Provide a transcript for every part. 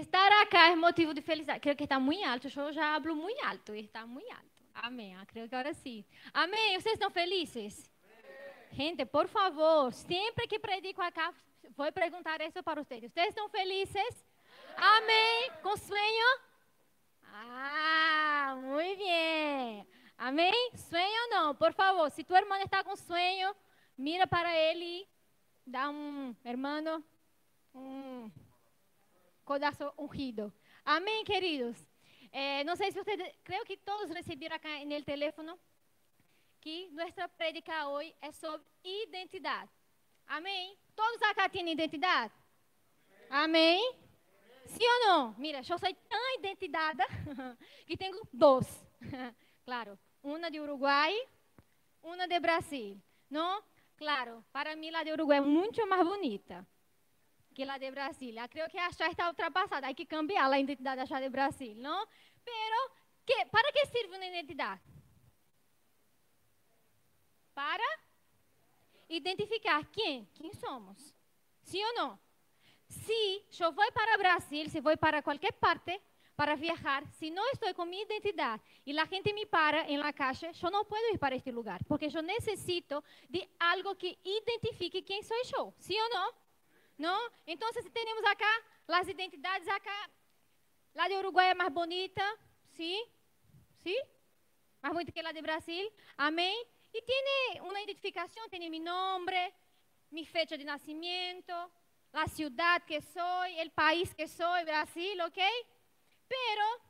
Estar acá é motivo de felicidade. Creio que está muito alto. Eu já hablo muito alto. Está muito alto. Amém. Ah, creio que agora sim. Amém. Vocês estão felizes? Gente, por favor, sempre que predico acá, vou perguntar isso para vocês. Vocês estão felizes? Amém. Com sonho? Ah, muito bem. Amém? Sonho não? Por favor, se tu irmão está com sonho, mira para ele dá um, irmão, um codazo ungido. Amém, queridos? Eh, não sei se vocês, creio que todos receberam acá no telefone que nossa prédica hoje é sobre identidade. Amém? Todos acá têm identidade? Amém? Sim ou não? Mira, eu sou tão identidade que tenho dois. claro, uma de Uruguai, uma de Brasil. Não? Claro, para mim a de Uruguai é muito mais bonita que la de Brasil. Creo que ya está ultrapassada. Hay que cambiar a identidade allá de Brasil, ¿no? Pero, ¿qué, ¿para qué sirve una identidad? Para identificar quem, quem somos. Sim ou não? Se eu vou para Brasil, se vou para qualquer parte para viajar, se não estou com minha identidade e a gente me para em la caixa, eu não posso ir para este lugar, porque eu necessito de algo que identifique quem sou eu. Sim ou não? Então, se temos acá as identidades acá, lá de Uruguai é mais bonita, sim? Sim? Mais bonita que lá de Brasil. Amém? E tem uma identificação, tem meu nome, minha fecha de nascimento, a cidade que sou, o país que sou, Brasil, ok? Pero,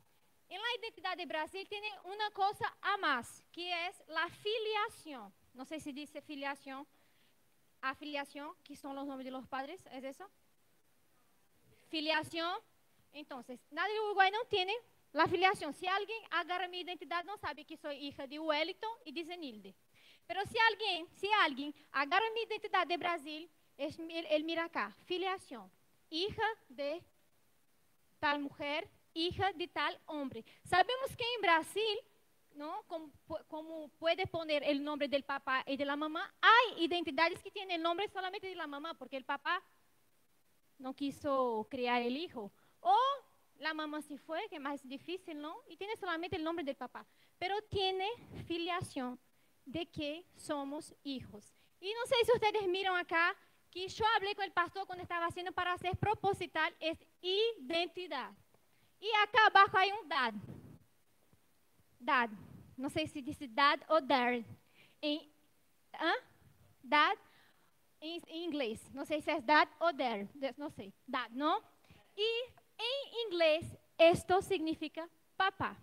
la identidade de Brasil, tem uma coisa a mais, que é a filiação. Não sei se diz filiação afiliación, que son los nombres de los padres, ¿es eso? Filiación. Entonces, nadie de Uruguay no tiene la filiación. Si alguien agarra mi identidad, no sabe que soy hija de Wellington y de Zenilde. Pero si alguien, si alguien agarra mi identidad de Brasil, él mira acá, filiación. Hija de tal mujer, hija de tal hombre. Sabemos que en Brasil ¿no? Como, puede poner el nombre del papá y de la mamá, hay identidades que tienen el nombre solamente de la mamá, porque el papá no quiso criar el hijo. O la mamá se fue, que es más difícil, ¿no? Y tiene solamente el nombre del papá. Pero tiene filiación de que somos hijos. Y no sé si ustedes miran acá, que yo hablé con el pastor cuando estaba haciendo para hacer proposital, es identidad. Y acá abajo hay un dad dad. Não sei se disse dad ou dad. Em, hã? Dad em, em, inglês. Não sei se é dad ou dad. Não sei. Dad, não? E em inglês, esto significa papá.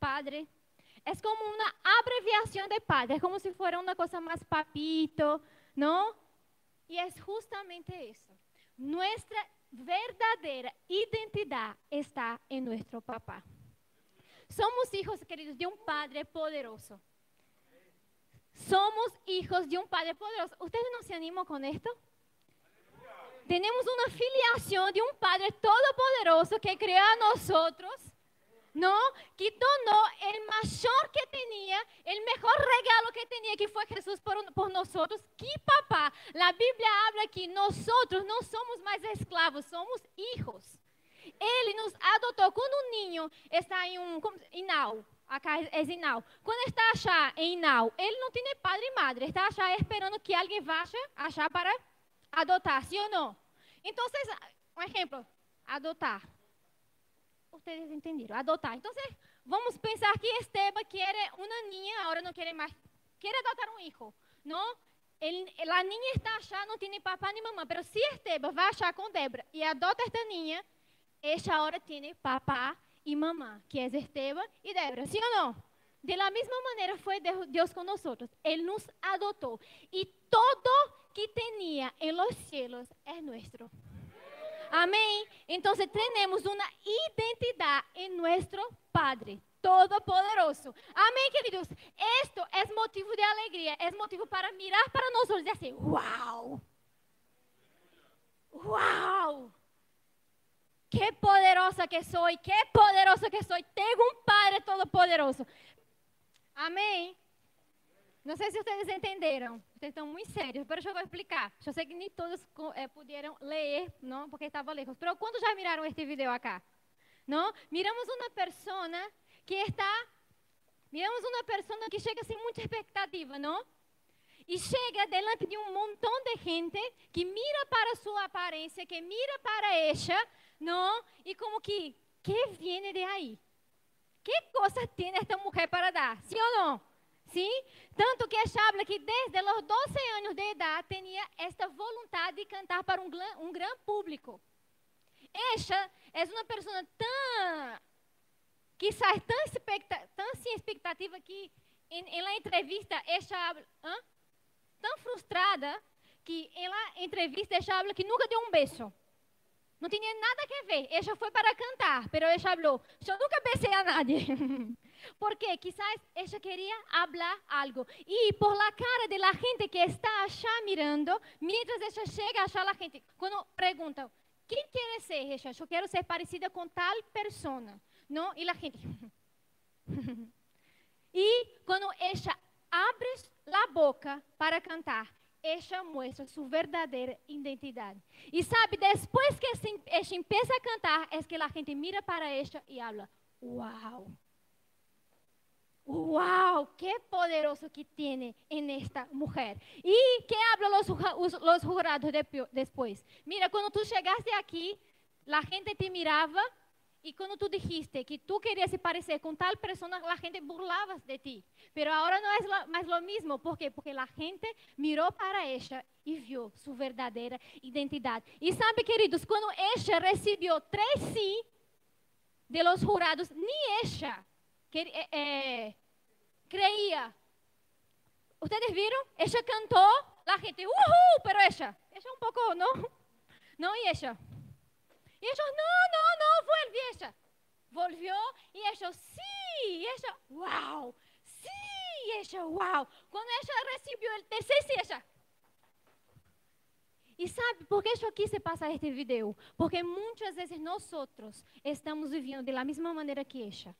Padre. É como uma abreviação de padre. É como se fosse uma coisa mais papito, não? E é justamente isso. Nossa verdadeira identidade está em nosso papá. Somos hijos, queridos, de un Padre poderoso. Somos hijos de un Padre poderoso. ¿Ustedes no se animan con esto? Tenemos una filiación de un Padre todopoderoso que creó a nosotros, ¿no? Que donó el mayor que tenía, el mejor regalo que tenía, que fue Jesús por, por nosotros. Que papá, la Biblia habla que nosotros no somos más esclavos, somos hijos. Ele nos adotou. Quando um ninho está em um inal, acá é inal. Quando está achar em inal, ele não tem nem padre e madre. Está achar esperando que alguém vá achar para adotar, sim ou não? Então, um exemplo, adotar. Vocês entenderam? Adotar. Então, vamos pensar que Esteban quer uma ninha, agora não quer mais, quer adotar um filho, não? Ele, a ninha está achando, não tem nem papai nem mamãe. Mas se Esteban vai achar com Débora e adota esta ninha, esta hora tem papá e mamá, que é Esteban e Débora. ¿Sí ou não? De la mesma maneira foi Deus com nós. Ele nos adotou. E todo que tinha em los cielos é nosso. Amém? Então, temos uma identidade em nosso Padre Todo-Poderoso. Amém, queridos? Esto é motivo de alegria, é motivo para mirar para nós e dizer assim: Uau! Qué poderosa que soy, qué poderoso que soy. Tengo un Padre todopoderoso. Amém? Não sei se vocês entenderam. vocês estão muito sérios, mas eu vou explicar. Eu sei que nem todos é, puderam ler, não, porque estava lejos. Mas quando já miraram este vídeo acá? Não? Miramos uma pessoa que está, miramos uma pessoa que chega sem muita expectativa, não? E chega delante de um montão de gente que mira para sua aparência, que mira para ela, não? E como que, que vem de aí? Que coisa tem esta mulher para dar? Sim ou não? Sim? Tanto que ela habla que desde os 12 anos de idade tinha esta vontade de cantar para um, grande público. Esta é uma pessoa tão, quizás tão, expecta, tão sem expectativa que em, em entrevista ela habla, tão frustrada que em la entrevista ela habla que nunca deu um beijo. Não tinha nada a ver. Ela foi para cantar, mas ela falou: Eu nunca beijei a nadie. Porque quizás ella quería hablar algo. Y por la cara de la gente que está allá mirando, mientras ella llega allá, la gente, cuando pregunta, ¿quién quiere ser ella? Yo quiero ser parecida con tal persona. ¿No? Y la gente. y cuando ella abre la boca para cantar, ella muestra su verdadera identidad. Y sabe, después que ella empieza a cantar, es que la gente mira para ella y habla, wow. ¡Wow! ¡Qué poderoso que tiene en esta mujer! ¿Y qué hablan los, los jurados de, después? Mira, cuando tú llegaste aquí, la gente te miraba y cuando tú dijiste que tú querías se parecer con tal persona, la gente burlaba de ti. Pero ahora no es lo, más lo mismo. ¿Por qué? Porque la gente miró para ella y vio su verdadera identidad. Y sabe, queridos, cuando ella recibió tres sí de los jurados, ni ella que, é, creía. ¿Ustedes vieron? Ella cantó, la gente, ¡uhú! Pero ella, ella un poco, ¿no? No, y ella. Y ellos, no, no, no, vuelve ella. Volvió y ellos, sí, y ella, wow, sí, y ella, wow. Cuando ella recibió el tercer sí, ella. E sabe por que eu quis passar este vídeo? Porque muitas vezes nós estamos vivendo da mesma maneira que ela.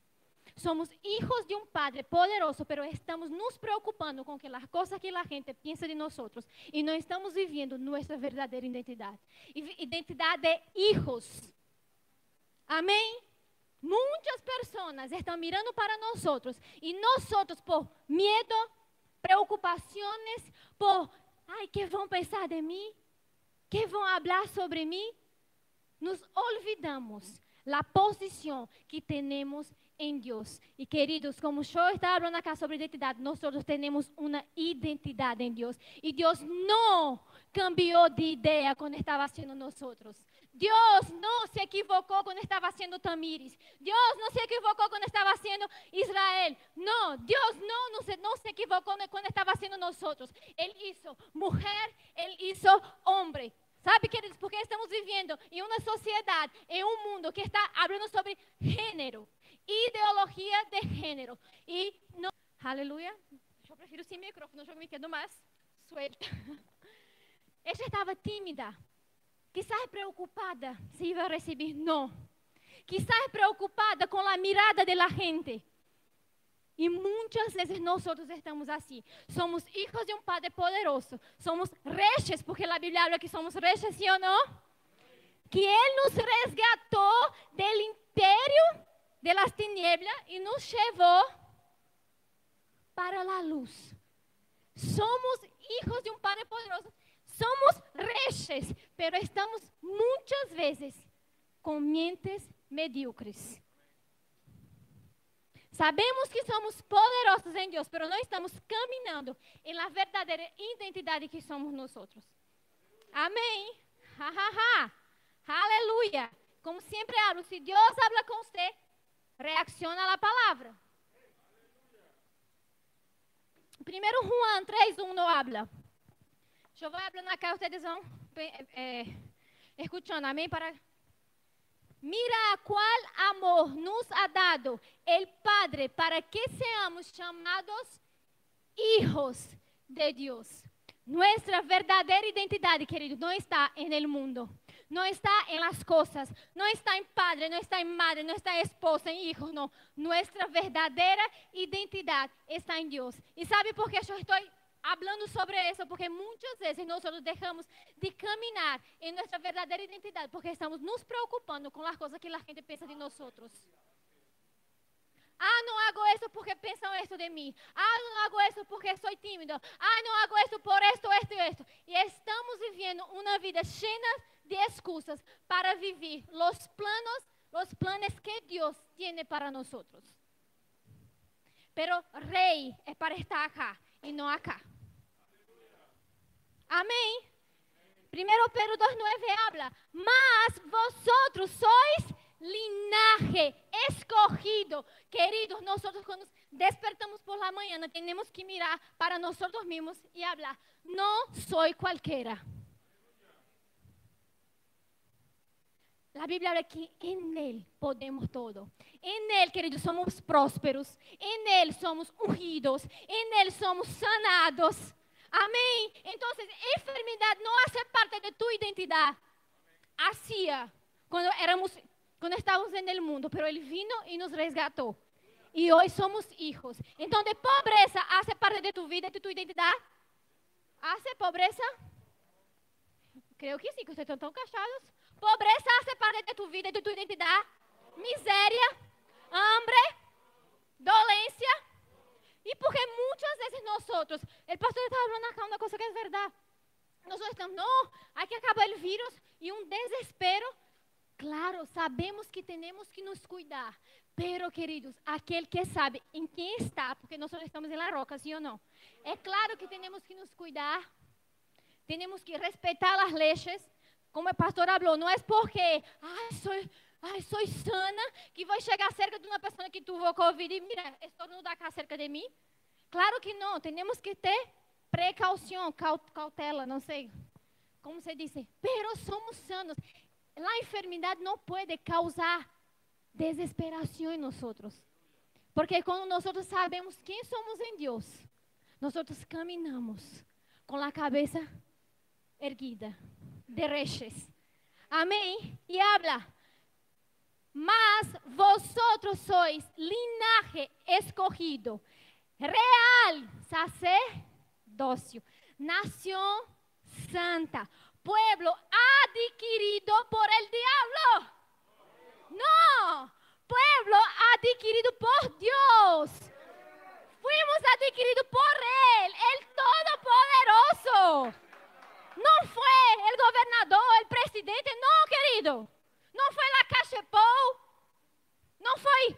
Somos hijos de un Padre poderoso, pero estamos nos preocupando con que las cosas que la gente piensa de nosotros y no estamos viviendo nuestra verdadera identidad. Identidad de hijos. Amém? Muitas pessoas estão mirando para nós e nós, por medo, preocupações, por, ai, que vão pensar de mim? Que vão falar sobre mim? Nos olvidamos da posição que temos em Deus. E queridos, como eu estava falando acá sobre identidade, nós todos temos uma identidade em Deus. E Deus não cambiou de ideia quando estava sendo nós. Deus não se equivocou quando estava sendo Tamires. Deus não se equivocou quando estava sendo Israel. Não, Deus não, não, se, não se equivocou quando estava sendo nós. Ele hizo mulher, ele hizo homem. Sabe, queridos, porque estamos vivendo em uma sociedade, em um mundo que está falando sobre gênero ideologia de género. Y no, aleluya, yo prefiero sin micrófono, yo me quedo más suelta. Ella estaba tímida, quizás preocupada si iba a recibir no, quizás preocupada con la mirada de la gente. E muitas vezes nós estamos assim. Somos hijos de um Padre poderoso. Somos reis, porque a Bíblia fala que somos reis, sim ou não? Que Ele nos resgatou do império de las tinieblas y nos llevó para la luz. Somos hijos de un Padre poderoso. Somos reyes, pero estamos muchas veces con mentes medíocres. Sabemos que somos poderosos em Deus, pero não estamos caminhando em la verdadeira identidade que somos nós. Amém. Ha, ha, ha. Aleluia. Como sempre hablo, se Deus habla com você, reacciona à palavra. Primeiro Juan 3.1 no habla. Eu vou falando acá, vocês vão eh, escuchando, amém? Para Mira qual amor nos ha dado el Padre para que seamos chamados hijos de Deus. Nossa verdadeira identidade, querido, não está no mundo no está en las cosas, no está en padre, no está en madre, no está en esposa, en hijo, no. Nuestra verdadera identidad está en Dios. ¿Y sabe por qué yo estoy hablando sobre eso porque muchas veces nosotros dejamos de caminar en nuestra verdadera identidad porque estamos nos preocupando con las cosas que la gente piensa de nosotros. Ah, no hago eso porque piensan esto de mí. Ah, no hago eso porque soy tímido. Ah, no hago eso por esto, esto y esto. Y estamos viviendo una vida llena de excusas para vivir los planos, los planes que Dios tiene para nosotros. Pero rey es para estar acá y no acá. Amén. Primero Pedro 2.9 habla, mas vosotros sois linaje escogido. Queridos, nosotros cuando despertamos por la mañana tenemos que mirar para nosotros mismos y hablar, no soy cualquiera. La Biblia habla que en Él podemos todo. En Él, queridos, somos prósperos. En Él somos ungidos. En Él somos sanados. Amén. Entonces, enfermedad no hace parte de tu identidad. Hacía cuando éramos cuando estábamos en el mundo, pero Él vino y nos resgató. Y hoy somos hijos. Entonces, pobreza hace parte de tu vida, de tu identidad. ¿Hace pobreza? Creo que sí, que ustedes están tan callados. Pobreza parte de tu vida, de tu identidad. Miseria, hambre, dolencia. Y porque muchas veces nosotros, el pastor está hablando acá una cosa que es verdad. Nosotros estamos, no, hay que acabar el virus y un desespero Claro, sabemos que temos que nos cuidar, pero queridos, aquele que sabe em quem está, porque nós estamos em la roca, sim ou não? É claro que temos que nos cuidar, temos que respeitar as leis, como o pastor falou, não é porque, ai, sou, ai, sou sana, que vou chegar cerca de uma pessoa que tuvo Covid e mira, estornuda acá cerca de mim. Claro que não, temos que ter precaução, cautela, não sei como se diz, pero somos sanos la enfermedad no puede causar desesperación en nosotros. Porque cuando nosotros sabemos quién somos en Dios, nosotros caminamos con la cabeza erguida, de reches. Amén. Y habla, mas vosotros sois linaje escogido, real sacerdocio, nación santa, pueblo adquirido por el diablo. No, pueblo adquirido por Dios. Fuimos adquiridos por Él, el Todopoderoso. No fue el gobernador, el presidente, no, querido. No fue la Caixa no fue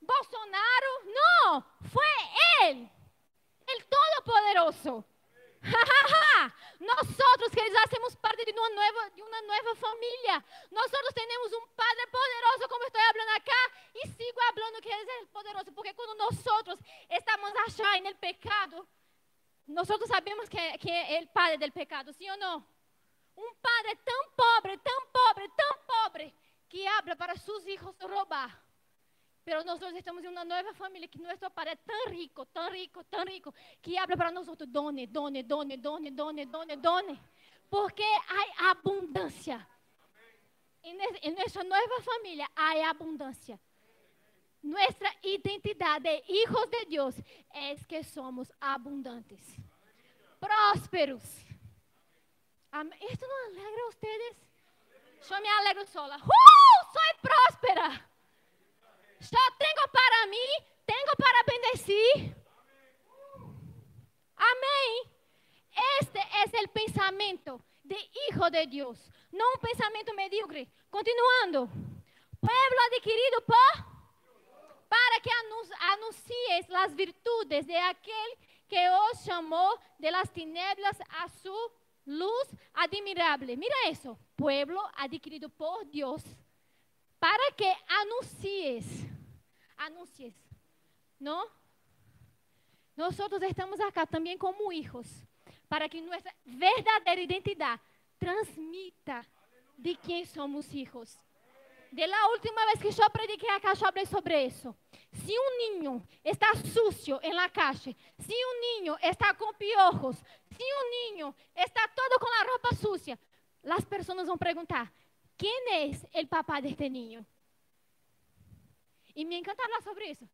Bolsonaro, no, fue Él, el Todopoderoso. Nosotros, queridos, hacemos parte de una, nueva, de una nueva familia. Nosotros tenemos un Padre poderoso, como estoy hablando acá, y sigo hablando que es el poderoso, porque cuando nosotros estamos en el pecado, nosotros sabemos que, que es el Padre del pecado, ¿sí o no? Un Padre tan pobre, tan pobre, tan pobre, que habla para sus hijos robar. Pero nosotros estamos en una nueva familia que nuestro Padre es tan rico, tan rico, tan rico, que habla para nosotros, done, done, done, done, done, done, done. Porque hay abundancia. En, en nuestra nueva familia hay abundancia. Nuestra identidad de hijos de Dios es que somos abundantes, prósperos. ¿Esto no alegra a ustedes? Yo me alegro sola. ¡Uh! Soy próspera. Só tenho para mim, tenho para bendecir. Amém. Este é o pensamento de hijo de Deus, não um pensamento medíocre. Continuando. Pueblo adquirido por para que anuncies as virtudes de aquele que os chamou de las tinieblas a su luz admirável. Mira isso. Pueblo adquirido por Deus para que anuncies anuncies, ¿no? Nosotros estamos acá también como hijos, para que nuestra verdadera identidad transmita de quién somos hijos. De la última vez que yo prediqué acá, yo hablé sobre eso. Si un niño está sucio en la calle, si un niño está con piojos, si un niño está todo con la ropa sucia, las personas van a preguntar, ¿quién es el papá de este niño? Y me encanta hablar sobre eso.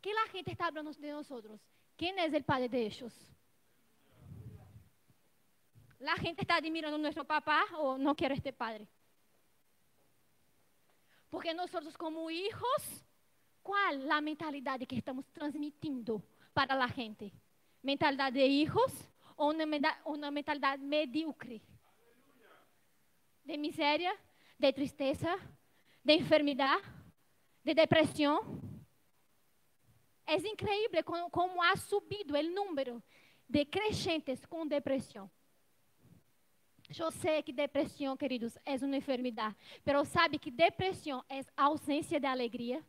Que la gente está hablando de nosotros. ¿Quién es el Padre de ellos? la gente está admirando a nuestro papá o no quiere este padre. Porque nosotros como hijos, ¿cuál la mentalidad que estamos transmitiendo para la gente? ¿Mentalidad de hijos o una, meda- una mentalidad medíocre? De miséria, de tristeza, de enfermidade, de depressão. É incrível como, como ha subido o número de crescentes com depressão. Eu sei que depressão, queridos, é uma enfermidade, mas sabe que depressão é ausência de alegria.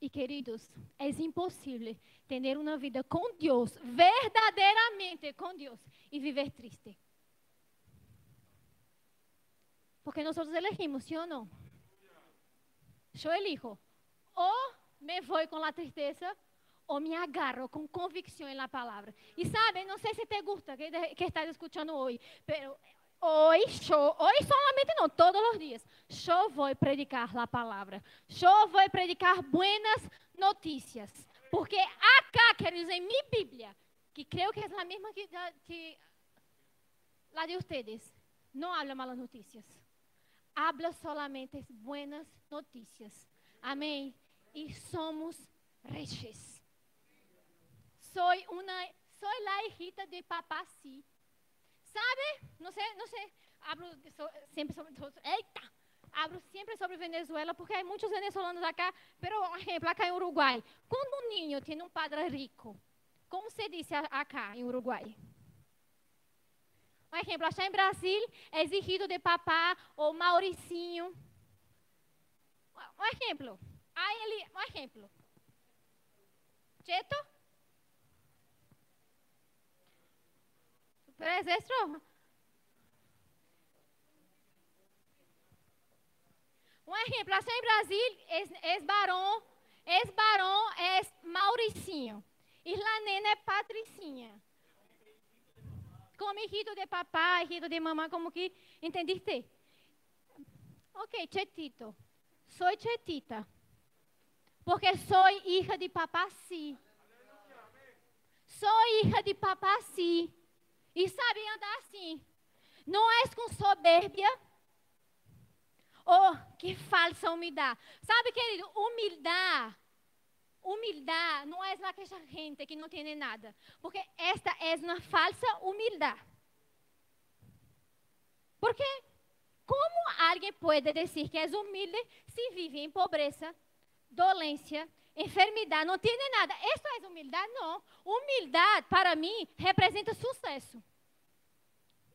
E, queridos, é impossível ter uma vida com Deus, verdadeiramente com Deus, e viver triste. Porque nós elegimos, sim ou não? Eu elijo. Ou me vou com a tristeza, ou me agarro com convicção na palavra. E sabe, não sei se te gusta que, que estás escutando hoje, pero hoje, hoje solamente não, todos os dias, eu vou predicar a palavra. Eu vou predicar buenas notícias. Porque acá, queridos, em minha Bíblia, que creio que é a mesma que, que la de ustedes, não habla malas notícias habla solamente buenas noticias. Amém. E somos reyes. Soy una, soy la hijita de papá, sí. ¿Sabe? Sé, no sé. Hablo de so- siempre sobre, so- eita, hablo sempre sobre Venezuela porque há muitos venezolanos acá. Pero, por exemplo, acá em Uruguai, quando um niño tem um padre rico, como se diz acá em Uruguai? Um exemplo, achar em Brasil é exigido de papá ou Mauricinho. Um exemplo. Aí ele, um exemplo. Cheto? Por exemplo, um exemplo, achar em Brasil é, é barão, é Mauricinho. E la nena é Patricinha. Como hijito de papá, hijito de mamá, como que, ¿entendiste? Ok, chetito. Soy chetita. Porque soy hija de papá, sí. Soy hija de papá, sí. E sabe andar assim. Não é com soberbia. Oh, que falsa humildade. Sabe, querido, humildade humildade não é aquela gente que não tem nada, porque esta é uma falsa humildade. Porque como alguém pode dizer que é humilde se vive em pobreza, dolência, enfermidade, não tem nada? Isso é humildade? Não. Humildade, para mim, representa sucesso.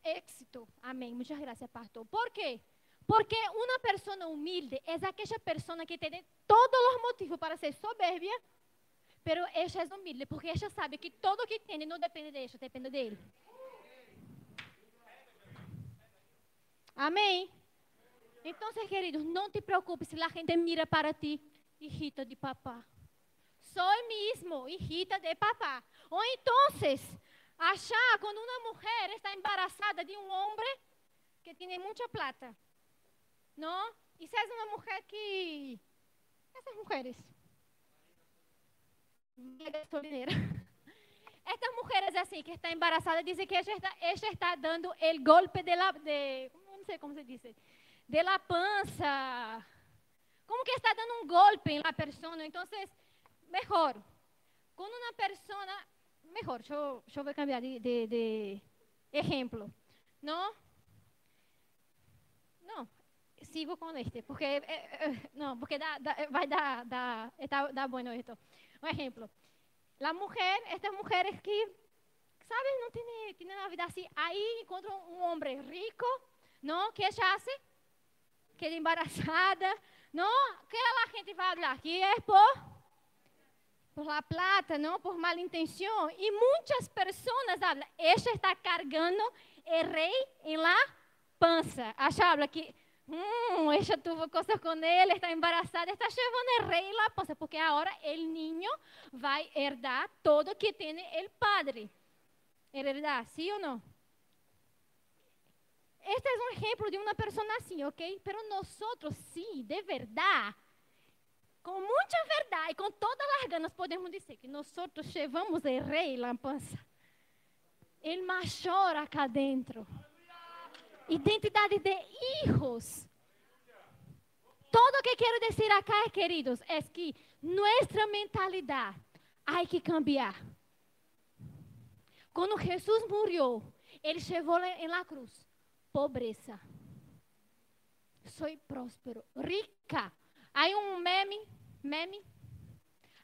Éxito. Amém. Muitas graças, pastor. Por quê? Porque uma pessoa humilde é aquela pessoa que tem todos os motivos para ser soberbia, pero ela é humilde, porque ela sabe que todo o que tem não depende de ela, depende dele. Amém? Então, queridos, não te preocupes se a gente mira para ti, hijita de papá. Sou mesmo hijita de papá. Ou então, achar quando uma mulher está embarazada de um homem que tem muita plata. ¿no? Y si es una mujer que... Essas mujeres. Estas mujeres assim, que está embarazada, dizem que ella está, ella está dando el golpe de la... De, não sei como se diz. De la pança. Como que está dando um golpe la persona. Então, melhor. Quando uma persona... Melhor, deixa eu, deixa eu ver cambiar de, de, de exemplo. Não? Não, sigo com este, porque eh, eh, não, porque dá, dá, vai dar, dá, está, dá bueno esto. Um exemplo, a mulher, estas mulheres que, sabe, não tem, tem uma vida assim, aí encontram um homem rico, não, que ela hace, queda embarazada, não, que a gente vai falar que é por por la plata, não, por mala intenção, e muitas pessoas falam, esta está cargando o rei em la pança. Achava que hum, ella tuvo cosas con él, está embarazada, está llevando el rey la panza, porque ahora el niño va a heredar todo que tiene el padre. ¿Heredar, sí o no? Este es un ejemplo de una persona así, ¿ok? Pero nosotros sí, de verdad, com muita verdade com todas as ganas, podemos dizer que nós llevamos o rei la pança. ele machora acá dentro. Identidade de hijos. Todo lo que quiero decir acá, queridos, es que nuestra mentalidad hay que cambiar. Quando Jesus morreu, ele chegou em la cruz. Pobreza. Sou próspero. Rica. Aí um meme, meme.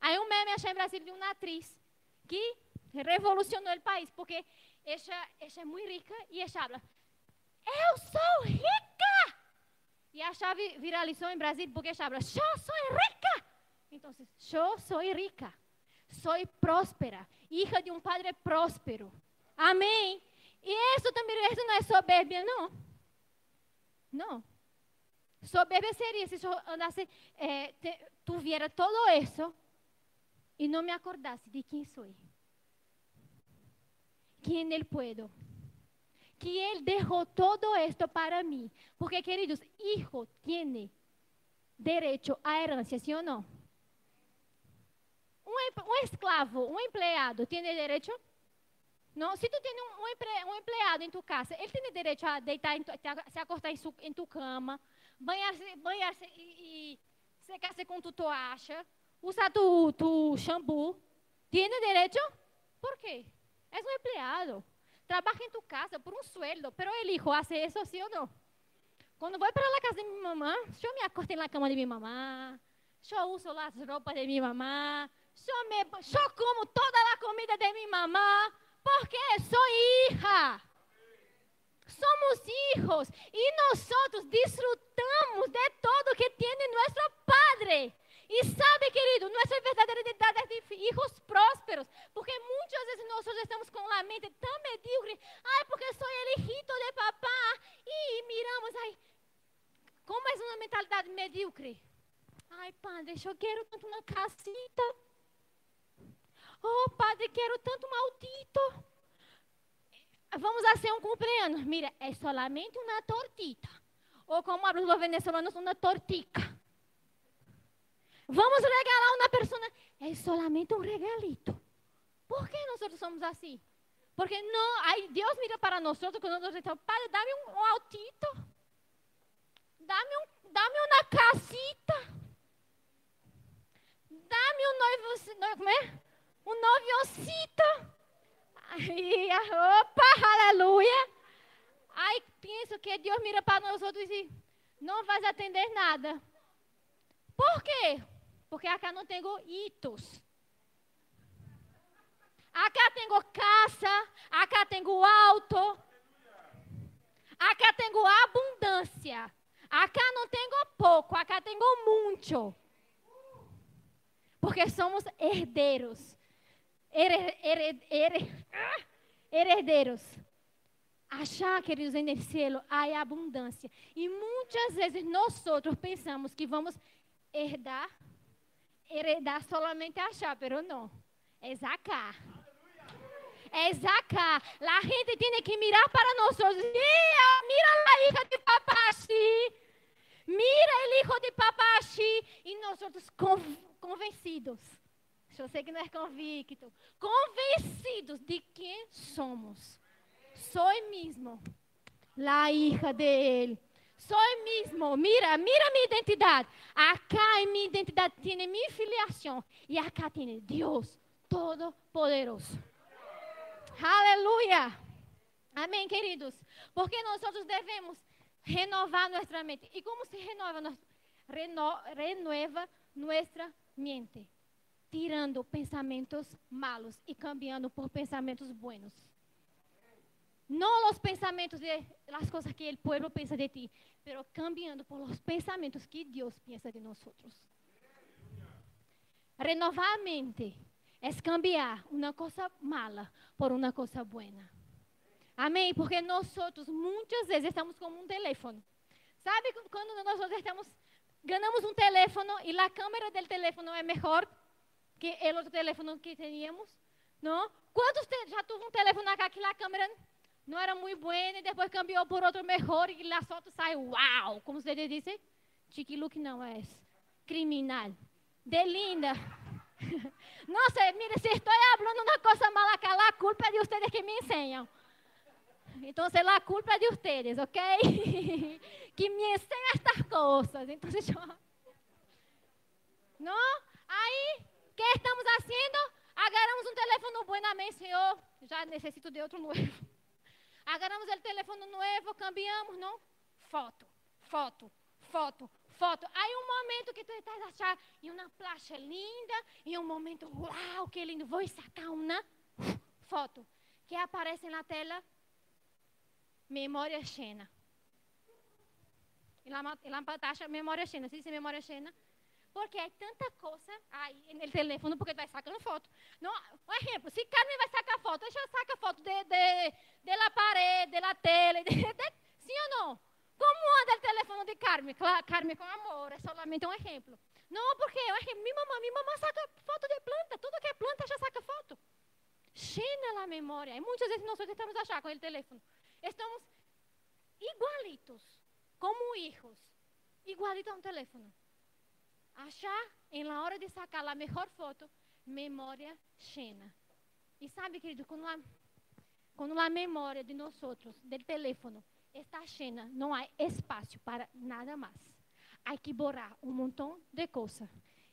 Aí um meme achei em Brasil de uma atriz que revolucionou o país, porque ela, é muito rica e ela fala, eu sou rica. E a chave viralizou em Brasil porque ela fala, eu sou rica. Então, eu sou rica. Sou próspera, hija de um padre próspero. Amém? E isso também isso não é soberbia, não. Não. Soberbia seria se eu andasse, eh, te, tuviera todo isso e não me acordasse de quem sou. Que en Él puedo. Que Él dejó todo esto para mí. Porque, queridos, hijo tiene derecho a herança, ¿sí o no? Um, um escravo, um empleado, tem direito? Não? Se tu tem um, um, empre, um empleado em tu casa, ele tem direito a deitar, tu, se acordar em, su, em tu cama, banhar-se banhar e, e secar-se com tu toalha, usar tu, tu shampoo. Tem direito? Por quê? Es un empleado. Trabaja en tu casa por un sueldo, pero el hijo hace eso, ¿sí o no? Cuando voy para la casa de mi mamá, yo me en la cama de mi mamá, yo uso las ropas de mi mamá, yo, me, yo como toda la comida de mi mamá, porque soy hija. Somos hijos y nosotros disfrutamos de todo que tiene nuestro Padre. E sabe, querido, nossa verdadeira identidade é de hijos prósperos, porque muitas vezes nós estamos com a mente tão medíocre, ai, porque sou elegido de papá, e miramos, ai, como é uma mentalidade medíocre? Ai, padre, eu quero tanto uma casita. Oh, padre, quero tanto autito. Vamos fazer um cumpleaños. Mira, é solamente uma tortita. Ou como hablan los venezolanos, uma tortica. Vamos regalar uma pessoa. É solamente um regalito. Por que nós somos assim? Porque não, aí Deus mira para nós quando nós estamos, Padre, dá-me um, um autito. Dá-me um, dá uma casita. Dá-me um noivo, como é? Um noviocito. Aí, opa, aleluia. Aí penso que Deus mira para nós outros e não vai atender nada. Por quê? Porque acá não tenho hitos. Acá tenho casa, acá tenho alto. Acá tenho abundância. Acá não tenho pouco, acá tenho muito. Porque somos herdeiros. Her, herdeiros. Achar, queridos, em el cielo há abundância. E muitas vezes nós outros pensamos que vamos herdar heredar solamente achar, pero no. É sacar. É sacar. A gente tem que mirar para nós. Mira a hija de papaxi. Mira o hijo de papaxi. E nós outros convencidos. Eu sei que não é convicto. Convencidos de quem somos. Sou mesmo. La hija de ele. Soy mismo. Mira, mira mi identidad. Acá en mi identidad tiene mi filiación. Y acá tiene Dios Todopoderoso. Aleluya. Amém, queridos. Porque nosotros debemos renovar nuestra mente. ¿Y cómo se renova, reno, renueva nuestra mente? Tirando pensamentos malos y cambiando por pensamentos buenos. Não os pensamentos de las cosas que o pueblo pensa de ti, pero cambiando por los pensamentos que Deus pensa de nós. Renovar a mente é cambiar uma coisa mala por uma coisa buena. Amém? Porque nós muitas vezes estamos como um telefone. Sabe quando nós estamos ganhamos um telefone e a câmera do telefone é melhor que o outro telefone que tínhamos? Não? Quantos já teve um telefone acá que a câmera não era muito bueno e depois cambiou por outro melhor e a foto sai uau, como você disse, chiqui look não é criminal. De linda. No sé, mire, si estoy hablando una cosa mala acá, la culpa es de ustedes que me enseñan. Entonces la culpa es de ustedes, ¿ok? que me enseñan estas cosas. Entonces yo... ¿No? Aí, que estamos fazendo? Agarramos um telefone buenamente, Senhor. Já necessito de outro novo. Agarramos o telefone novo, cambiamos, não? Foto, foto, foto, foto. Aí um momento que tu estás achar e uma placa linda, e um momento, uau, que lindo, vou sacar uma foto que aparece na tela, memória cheia. E lá, e lá taxa memória cheia. Se diz memória cheia? Porque há tanta coisa aí no telefone, porque vai sacando foto. Não, um exemplo, se Carmen vai sacar foto, deixa eu sacar foto de, de, de la parede, de la tele, de, de, sim ou não? Como anda o telefone de Carmen? Claro, Carmen com amor, é solamente um exemplo. Não, porque um exemplo, minha mamãe, minha mamãe saca foto de planta, tudo que é planta já saca foto. Cheia a memória. E muitas vezes nós estamos achar com o telefone. Estamos igualitos, como hijos, igualitos a um telefone achar em la hora de sacar a melhor foto, memória cheia. E sabe, querido, quando a, quando a memória de nós do telefone, está cheia, não há espaço para nada mais. Há que borrar um montão de coisas.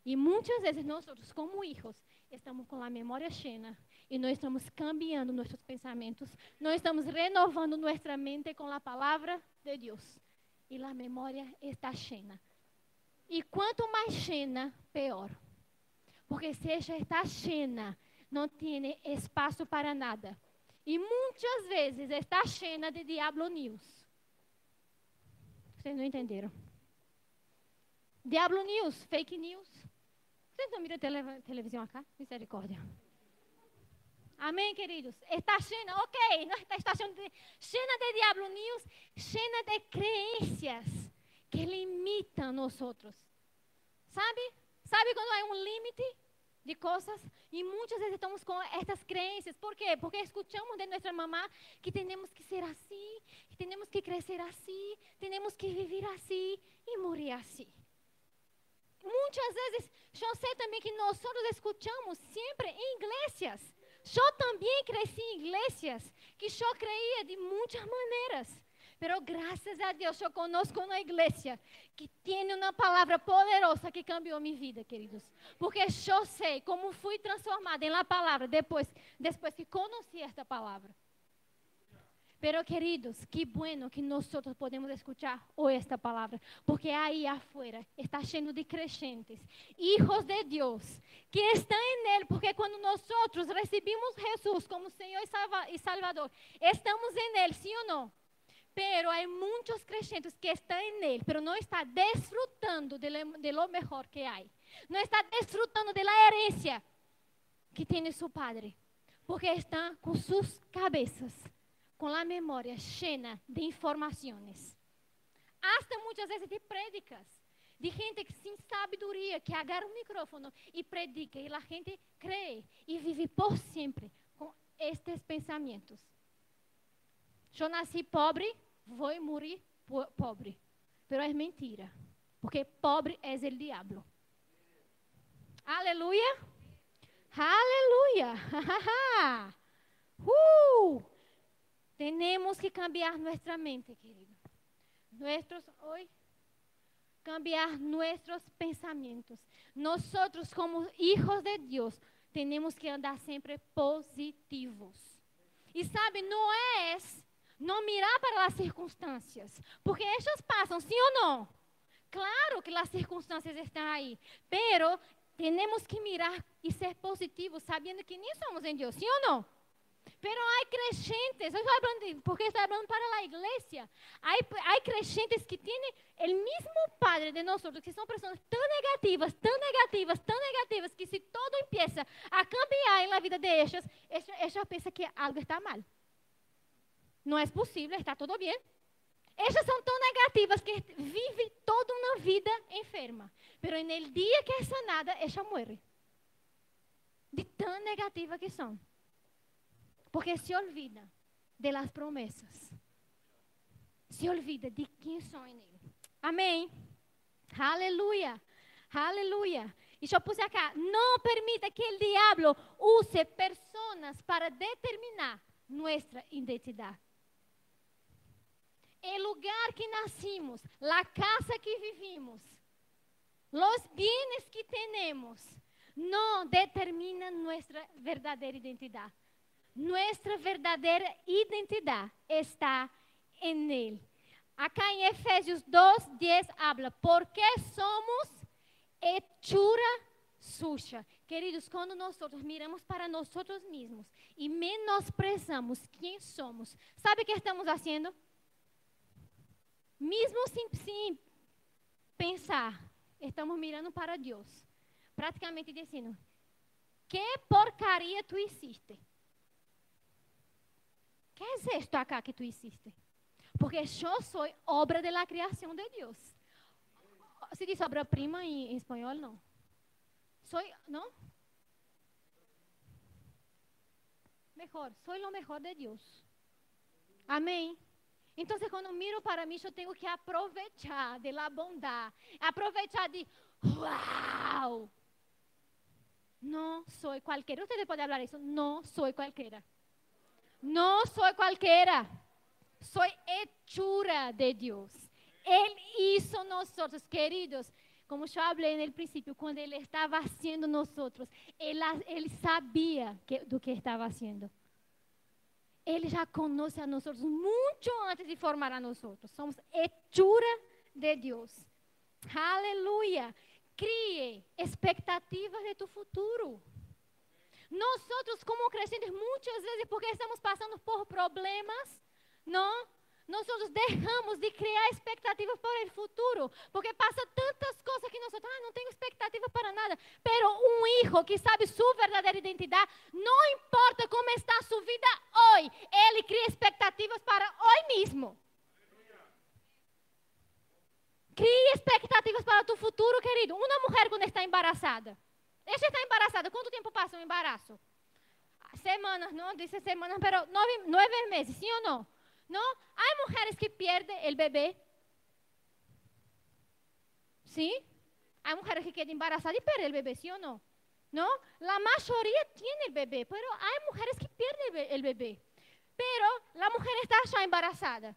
E muitas vezes nós, como filhos, estamos com a memória cheia e nós estamos cambiando nossos pensamentos, nós estamos renovando nossa mente com a palavra de Deus. E a memória está cheia. E quanto mais cheia, pior. Porque se está cheia, não tem espaço para nada. E muitas vezes está cheia de Diablo News. Vocês não entenderam? Diablo News, fake news. Vocês não miram tele, televisão acá? Misericórdia. Amém, queridos? Está cheia, ok, não está, está cheia de, cheia de Diablo News, cheia de crenças que limitam nós outros. Sabe? Sabe quando há um limite de coisas? E muitas vezes estamos com estas crenças. Por quê? Porque escutamos de nossa mamá que temos que ser assim, que temos que crescer assim, temos que viver assim e morrer assim. Muitas vezes, eu sei também que nós escutamos sempre em igrejas. Eu também cresci em igrejas que eu creia de muitas maneiras. Pero graças a Deus, eu conosco uma igreja que tem uma palavra poderosa que cambiou minha vida, queridos. Porque eu sei como fui transformada em la palavra depois, depois que conheci esta palavra. Pero queridos, que bueno que nós podemos escuchar hoje esta palavra, porque aí afuera está cheio de crentes, hijos de Deus, que estão em Ele, porque quando nós recebemos Jesus como Senhor e Salvador, estamos em Ele, sim ou não? Pero há muitos creyentes que estão nele, pero não está desfrutando de lo, de lo mejor que há. Não está desfrutando de la herencia que tem seu padre, porque estão com suas cabeças, com a memória cheia de informações. Hasta muitas vezes de prédicas, de gente que sem sabedoria, que agarra um micrófono e predica, e a gente crê e vive por sempre com estes pensamentos. Eu nasci pobre, vou morrer pobre. Pero é mentira. Porque pobre é o diabo. Aleluia. Aleluia. uh! Temos que cambiar nossa mente, querido. Nuestros, hoy, cambiar nossos pensamentos. Nós, como hijos de Deus, temos que andar sempre positivos. E sabe, não é não mirar para as circunstâncias, porque estas passam, sim ou não? Claro que as circunstâncias estão aí, pero temos que mirar e ser positivos, sabendo que nem somos em Deus, sim ou não? Pero há creyentes, eu estou falando, porque estou falando para a igreja, há creyentes que têm o mesmo Padre de nós, que são pessoas tão negativas, tão negativas, tão negativas, que se todo empieza a cambiar na vida de elas, elas pensam que algo está mal. Não é possível, está tudo bem. Elas são tão negativas que vivem toda uma vida enferma. Mas no dia que é sanada, ela morre. De tão negativa que são. Porque se olvida de las promessas. Se olvida de quem são em ele. Amém. Aleluia. Aleluia. e eu puse acá, não permita que o diabo use pessoas para determinar nossa identidade. O lugar que nascimos, a casa que vivimos, os bienes que temos, não determinam nossa verdadeira identidade. Nossa verdadeira identidade está em Ele. Acá em Efésios 2, 10 habla, porque somos hechura suja. Queridos, quando nós miramos para nós mesmos e menosprezamos quem somos, sabe o que estamos fazendo? Mesmo sem, sem pensar, estamos mirando para Deus, praticamente dizendo: que porcaria tu hiciste? Que é isto acá que tu hiciste? Porque eu sou obra da criação de Deus. Se diz obra-prima em, em espanhol, não. Sou, não? Melhor, sou o melhor de Deus. Amém. Então, quando miro para mim, eu tenho que aproveitar de la bondade. Aproveitar de, uau! Não sou qualquer. Você pode falar isso? Não sou qualquer. Não sou qualquer. Sou hechura de Deus. Ele hizo nosotros, queridos. Como eu falei no princípio, quando Ele estava fazendo nós, ele, ele sabia que, do que estava fazendo. Ele já conhece a nós muito antes de formar a nós. Somos hechura de Deus. Aleluia. Crie expectativas de tu futuro. Nós, como crentes, muitas vezes, porque estamos passando por problemas, não? Nós deixamos de criar expectativas para o futuro, porque passa tantas coisas que nós ah, não tenho expectativa para nada. Pero um hijo que sabe sua verdadeira identidade, não importa como está sua vida hoje, ele cria expectativas para hoje mesmo. Crie expectativas para o futuro, querido. Uma mulher quando está embaraçada. Ela está embaraçada. Quanto tempo passa o embaraço? Semanas, não disse semanas, mas nove, nove meses, sim ou não? ¿No? Hay mujeres que pierden el bebé. ¿Sí? Hay mujeres que quedan embarazadas y pierden el bebé, ¿sí o no? ¿No? La mayoría tiene el bebé, pero hay mujeres que pierden el bebé. Pero la mujer está ya embarazada.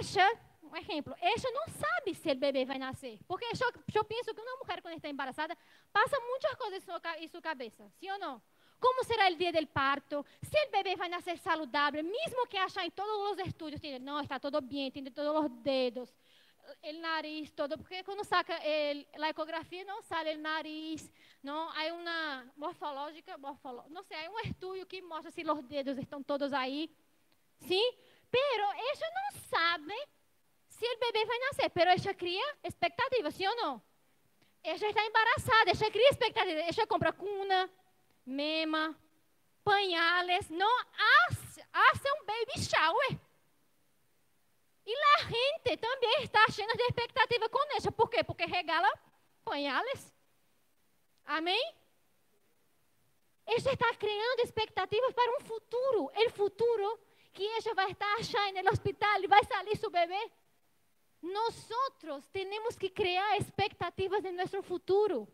Ella, um exemplo, ela não sabe se o bebê vai nascer. Porque eu, eu penso que uma mulher, quando está embaraçada, passa muitas coisas em sua, em sua cabeça. Sim ou não? Como será o dia do parto, se o bebê vai nascer saudável, mesmo que achar em todos os estudos, não, está todo bem, tem todos os dedos, o nariz todo, porque quando saca a ecografia não sai o nariz, não, há uma morfológica, morfolo, não sei, há um estudo que mostra se os dedos estão todos aí, sim? Pero ela não sabe se o bebê vai nascer, pero ela cria expectativa, sim ou não? Ela está embaraçada, ela cria expectativa, ela compra cuna, mema, pañales, no hace, hace un baby shower. E a gente também está cheia de expectativa com essa. Por quê? Porque regala pañales. Amém? Ele está criando expectativas para um futuro. O futuro que ela vai estar achando no hospital e vai sair seu bebê. Nós temos que criar expectativas de nosso futuro.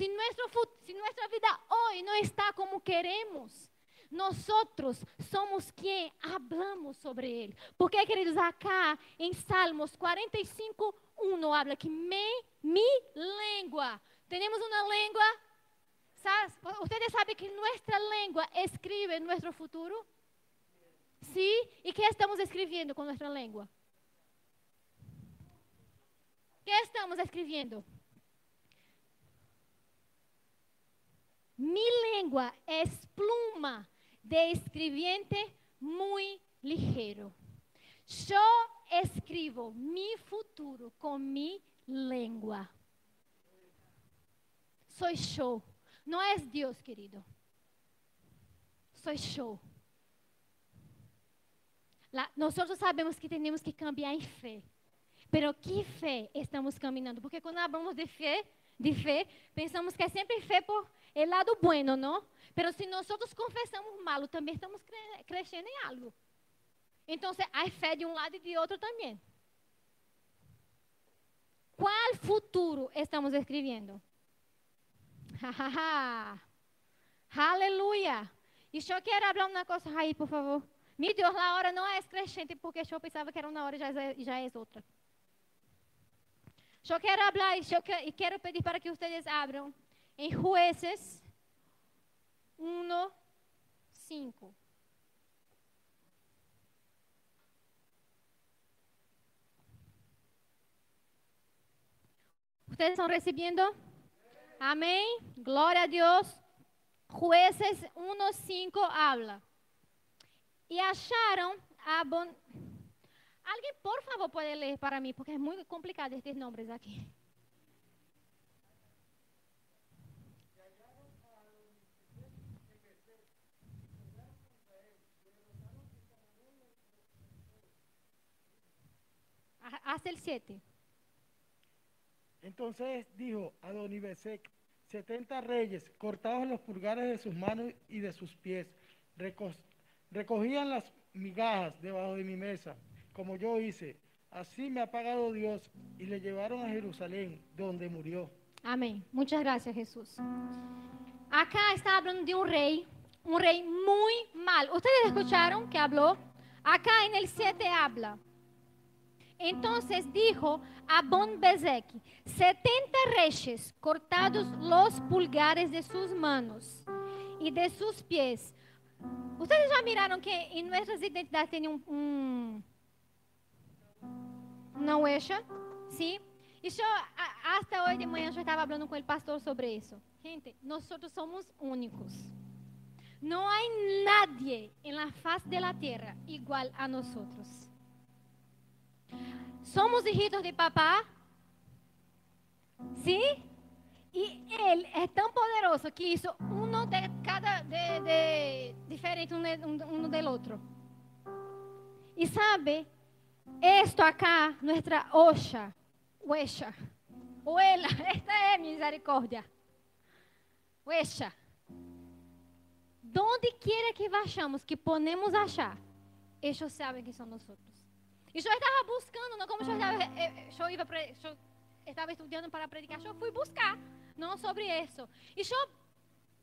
Si, nuestro, si nuestra vida hoy no está como queremos, nosotros somos quien hablamos sobre él. Porque, queridos, acá en Salmos 45, 1 habla que me, mi lengua, tenemos una lengua, ¿sabes? ustedes saben que nuestra lengua escribe nuestro futuro. ¿Sí? ¿Y qué estamos escribiendo con nuestra lengua? ¿Qué estamos escribiendo? Mi lengua es pluma de escribiente muy ligero. Yo escribo mi futuro con mi lengua. Soy yo. No es Dios, querido. Soy yo. La, nosotros sabemos que tenemos que cambiar en fe. Pero ¿qué fe estamos caminando? Porque cuando hablamos de fe, de fe, pensamos que é sempre fé por el lado bueno, não? Pero se nós confessamos malo, também estamos cre crescendo em algo. Então, há fé de um lado e de outro também. Qual futuro estamos escrevendo? Aleluia. E eu quero falar uma coisa aí, por favor. Meu Deus, a hora não é crescente porque eu pensava que era uma hora e já, já é outra. Eu quero falar e quero pedir para que vocês abram em Jueces 1, 5. ¿Ustedes están recibiendo? Amén. Gloria a Dios. Jueces 1.5 habla. Y acharon a bon... Alguien, por favor, puede leer para mí, porque es muy complicado estos nombres aquí. Hasta el 7. Entonces dijo a Donibesec, setenta reyes, cortados los pulgares de sus manos y de sus pies, recogían las migajas debajo de mi mesa, como yo hice. Así me ha pagado Dios y le llevaron a Jerusalén, donde murió. Amén. Muchas gracias, Jesús. Acá está hablando de un rey, un rey muy mal. ¿Ustedes escucharon que habló? Acá en el 7 habla. Entonces dijo a Bonbezek, 70 reyes cortados los pulgares de sus manos y de sus pies. Ustedes já miraram que em nossas identidades tem um, um uma huecha? Sim? Eu, hasta hoje de manhã eu estava falando com o pastor sobre isso. Gente, nós somos únicos. Não há nadie faz de la tierra igual a nós. Somos hijitos de papá. ¿Sí? Y Él es tan poderoso que hizo uno de cada, de, de diferente uno, uno del otro. Y sabe, esto acá, nuestra osha, huecha, huela, esta es misericordia. Huecha. Donde quiera que vayamos, que ponemos achar, ellos saben que son nosotros. E eu estava buscando, não como eu estava, eu, eu, eu estava estudando para predicar, eu fui buscar, não sobre isso. E eu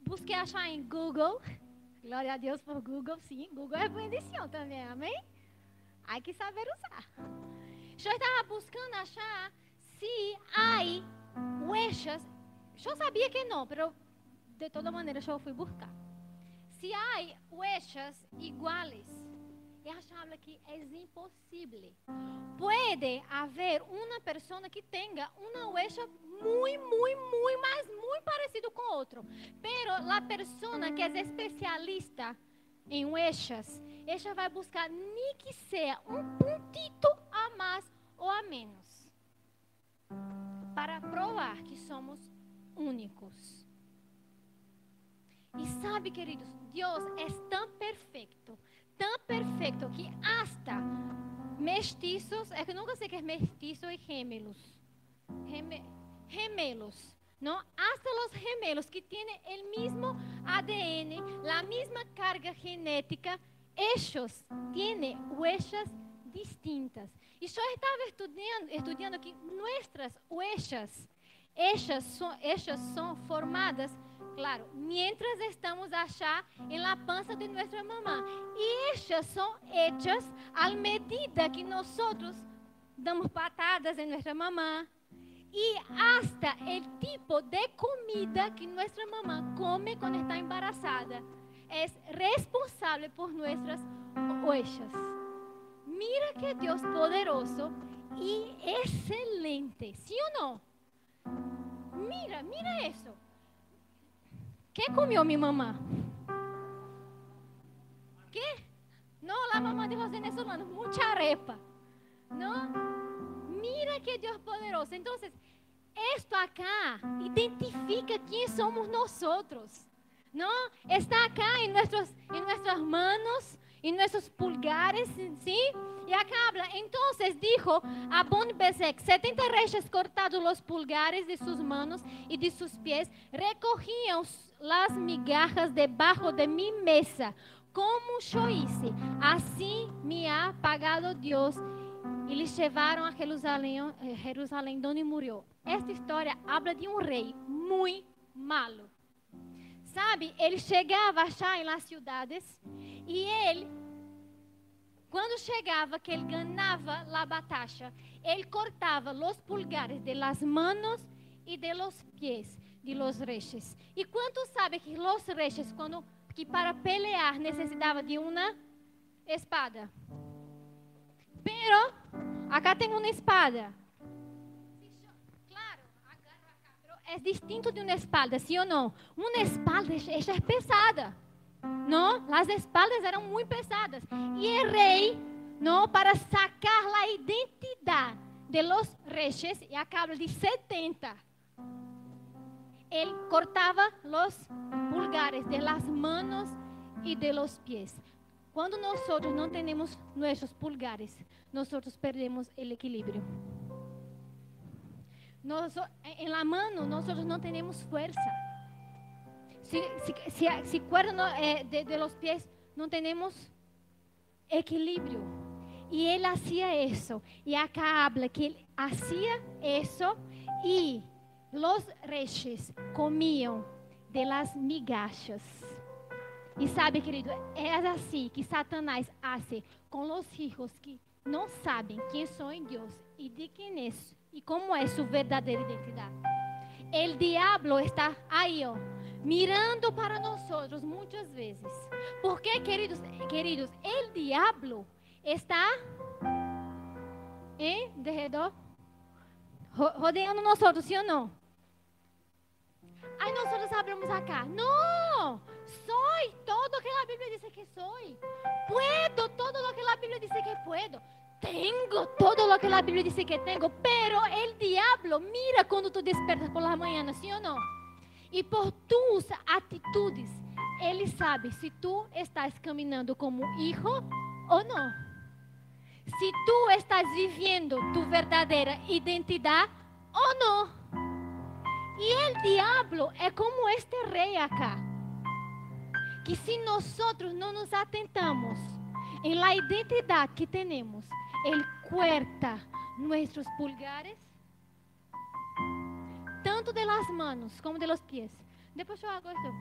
busquei achar em Google, glória a Deus por Google, sim, Google é bendição também, amém? Há que saber usar. Eu estava buscando achar se há huellas, eu sabia que não, mas de toda maneira eu fui buscar. Se há huellas iguais ella habla que es imposible. Puede haber una persona que tenga una huella muy, muy, muy más, muy parecido con otro. Pero la persona que es especialista en huellas, ella va a buscar ni que sea un puntito a más o a menos. Para probar que somos únicos. Y sabe, queridos, Dios es tão perfeito que hasta mestiços, é que nunca sei que é mestiço e gemelos. Geme, gemelos. ¿no? Hasta los gemelos que tienen el mismo ADN, la misma carga genética, ellos tienen huellas distintas. Y yo estaba estudiando, estudiando que nuestras huellas, ellas son, ellas son formadas Claro, mientras estamos allá en la panza de nuestra mamá. Y ellas son hechas a medida que nosotros damos patadas en nuestra mamá. Y hasta el tipo de comida que nuestra mamá come cuando está embarazada es responsable por nuestras huellas. Mira que Dios poderoso y excelente, ¿sí o no? Mira, mira eso. ¿Qué comió mi mamá? ¿Qué? No, la mamá de los venezolanos, mucha arepa. ¿No? Mira que Dios poderoso. Entonces, esto acá identifica quién somos nosotros. ¿No? Está acá en, nuestros, en nuestras manos, en nuestros pulgares, ¿sí? Y acá habla, entonces dijo a Bonbezek, 70 reyes cortados los pulgares de sus manos y de sus pies, recogían las migajas debajo de mi mesa, como yo hice. Así me ha pagado Dios. Y les llevaron a Jerusalén, eh, Jerusalén donde murió. Esta historia habla de un rey muy malo. Sabe, ele chegava a achar nas cidades e ele, quando chegava que ele ganhava a batalha, ele cortava os pulgares de las manos e de los pies de los reyes. E quantos sabem que los reyes, quando que para pelear necessitava de uma espada? Pero acá tem uma espada. Claro, é distinto de uma espada, sim ou não? Uma espada é pesada. Não, as espadas eram muito pesadas. E o rei, não, para sacar a identidade de los reyes, e acaba de 70 él cortaba los pulgares de las manos y de los pies. Cuando nosotros no tenemos nuestros pulgares, nosotros perdemos el equilibrio. en la mano nosotros no tenemos fuerza. Si, si, eh, de, de los pies no tenemos equilibrio. Y él hacía eso. Y acá habla que él hacía eso y Los reyes comiam de las migajas. E sabe, querido, é assim que Satanás hace com os hijos que não sabem quem são em Deus e de quem é e como é sua verdadeira identidade. O diabo está aí, ó, mirando para nós muitas vezes. Porque, queridos, queridos, o diabo está em derredor rodeando nós sim ou não? Aí nós outros abrimos acá. Não! Soy todo que a Bíblia diz que soy. Puedo todo lo que a Bíblia diz que puedo. Tengo todo lo que a Bíblia diz que tengo. Pero el diablo mira quando tu despertas por la mañana, sim ou não? E por tus atitudes, ele sabe se tu estás caminhando como hijo ou não se tu estás vivendo tu verdadeira identidade ou não. E o diabo é como este rei acá, que se nós não nos atentamos em la identidade que temos, ele corta nossos pulgares, tanto de las manos como de los pies. Depois eu hago esto.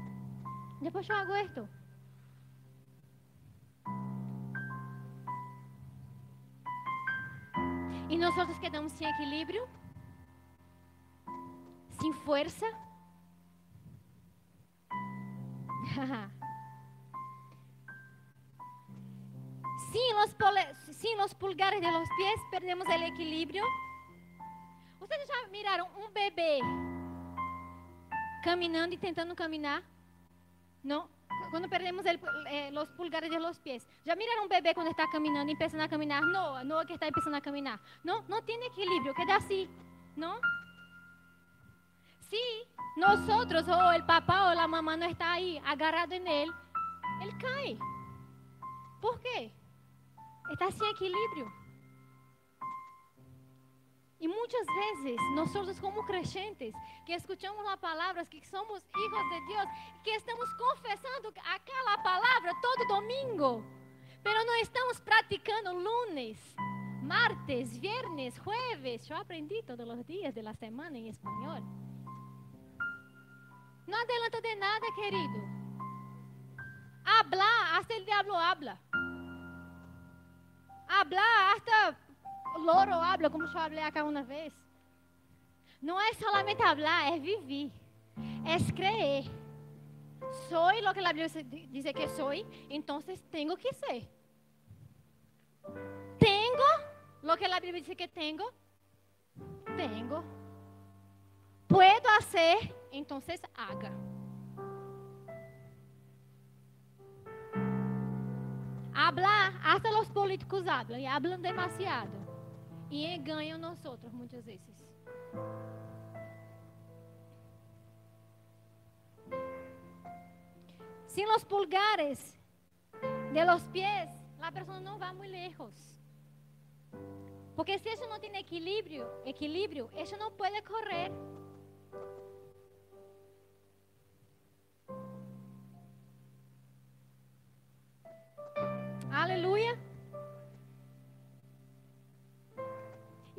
Depois eu hago esto. E nós quedamos sem equilíbrio, sem força. sin, los sin los pulgares de los pies perdemos el equilibrio. Vocês já miraram um bebê caminhando e tentando caminhar? Não? Quando perdemos el, eh, los pulgares de los pies. ¿Ya miran un bebé cuando está caminando y empiezan a caminar? No, no que está empezando a caminar. No, no tiene equilibrio, queda así, ¿no? Si nosotros o el papá o la mamá no está ahí agarrado en él, él cae. ¿Por qué? Está sin equilibrio. E muitas vezes, nós como crentes, que escutamos a palavra, que somos hijos de Deus, que estamos confessando aquela palavra todo domingo, pero não estamos praticando lunes, martes, viernes, jueves. Eu aprendi todos os dias da semana em espanhol. Não adianta de nada, querido. Hablar, hasta el diablo habla. Hablar, hasta loro habla, como eu falei aqui uma vez. Não é solamente falar, é viver. É crer. Sou o que a Bíblia diz que sou, então tenho que ser. Tenho o que a Bíblia diz que tenho. Tenho. Puedo hacer, então haga. Hablar, hasta los políticos hablan y hablan demasiado e enganam nós outros muitas vezes. Sin los pulgares de los pies, la persona não vai muito lejos. Porque se isso não tem equilíbrio, equilíbrio, isso não pode correr.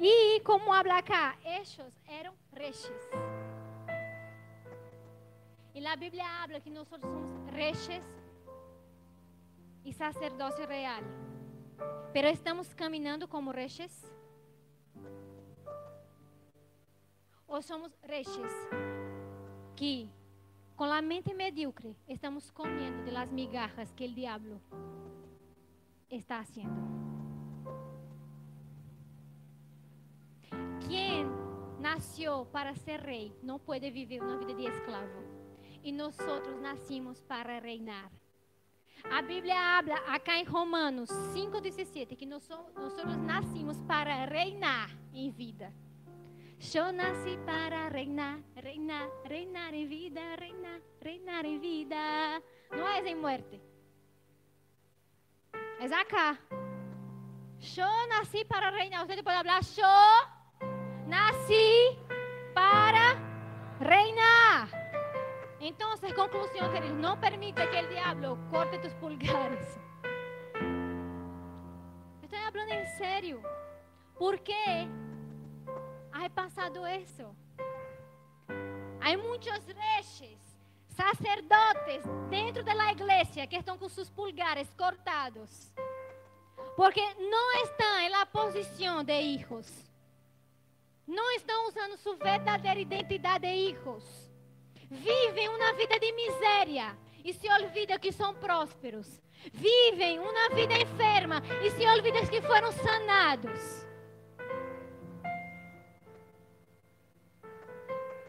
E como habla acá, ellos eram reyes. la Biblia habla que nosotros somos reyes y sacerdocio real. Pero estamos caminando como reyes. Ou somos reyes que com a mente medíocre estamos comendo de las migajas que o diabo está haciendo. Nasceu para ser rei não pode viver uma vida de escravo. E nós nascimos para reinar. A Bíblia habla acá em Romanos 5,17 que nós, nós nascimos para reinar em vida. Eu nasci para reinar, reinar, reinar em vida, reinar, reinar em vida. Não é em morte. É acá. Eu nasci para reinar. Você pode falar, eu nasci para reinar. Então, conclusão, querido, não permita que o diabo corte tus pulgares. Estou falando em sério. Por quê? ha pasado eso. Hay muchos reyes, sacerdotes dentro de la iglesia que están con sus pulgares cortados. Porque no están en la posición de hijos. No están usando su verdadera identidad de hijos. Viven una vida de miseria y se olvidan que son prósperos. Vivem uma vida enferma e se olvidam que foram sanados.